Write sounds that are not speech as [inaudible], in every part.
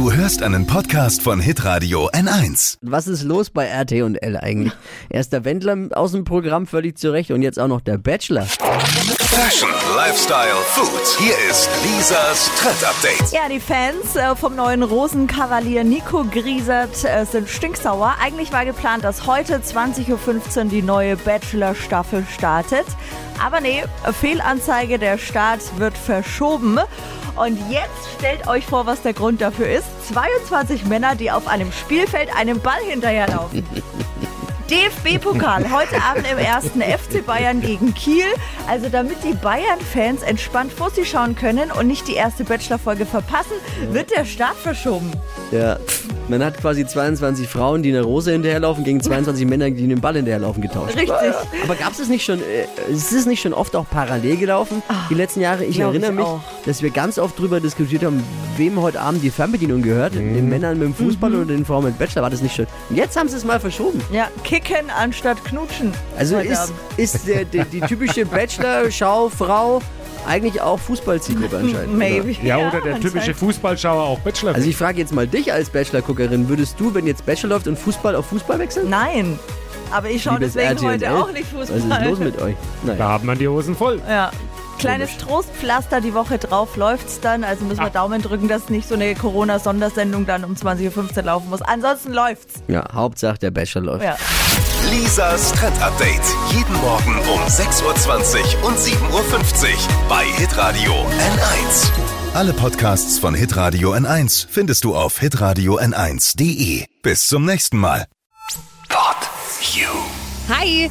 Du hörst einen Podcast von Hitradio N1. Was ist los bei RT&L eigentlich? Erst der Wendler aus dem Programm völlig zurecht und jetzt auch noch der Bachelor. Fashion, Lifestyle, Food. Hier ist Lisas Trend Update. Ja, die Fans äh, vom neuen Rosenkavalier Nico Griesert äh, sind stinksauer. Eigentlich war geplant, dass heute 20.15 Uhr die neue Bachelor-Staffel startet. Aber nee, Fehlanzeige, der Start wird verschoben. Und jetzt stellt euch vor, was der Grund dafür ist. 22 Männer, die auf einem Spielfeld einem Ball hinterherlaufen. [laughs] DFB-Pokal heute Abend im ersten FC Bayern gegen Kiel. Also damit die Bayern-Fans entspannt Fussi schauen können und nicht die erste Bachelor-Folge verpassen, wird der Start verschoben. Ja, man hat quasi 22 Frauen, die einer Rose hinterherlaufen, gegen 22 Männer, die den Ball hinterherlaufen, getauscht. Richtig. Aber gab es nicht schon, äh, ist es nicht schon oft auch parallel gelaufen, die letzten Jahre? Ich erinnere ich mich, auch. dass wir ganz oft drüber diskutiert haben, wem heute Abend die Fernbedienung gehört. Den Männern mit dem Fußball oder den Frauen mit dem Bachelor. War das nicht schon? Und jetzt haben sie es mal verschoben. Ja, kicken anstatt knutschen. Also ist, Abend. ist der, der, die typische Bachelor-Schau-Frau eigentlich auch Fußballzielgruppe [laughs] anscheinend. Maybe. Ja, oder der typische Fußballschauer auch Bachelor. Also ich frage jetzt mal dich als Bachelor-Guckerin, würdest du, wenn jetzt Bachelor läuft und Fußball auf Fußball wechseln? Nein. Aber ich schaue Liebes deswegen RTL. heute auch nicht Was Fußball. ist los mit euch? [laughs] da Naja. haben wir die Hosen voll. Ja. Kleines Trostpflaster, die Woche drauf läuft's dann. Also müssen wir Ah. Daumen drücken, dass nicht so eine Corona-Sondersendung dann um 20.15 Uhr laufen muss. Ansonsten läuft's. Ja, Hauptsache der Bachelor läuft. Ja. Lisas Trend Update. Jeden Morgen um 6.20 Uhr und 7.50 Uhr bei Hitradio N1. Alle Podcasts von Hitradio N1 findest du auf hitradio n1.de. Bis zum nächsten Mal. Pod You. Hi,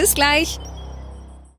Bis gleich.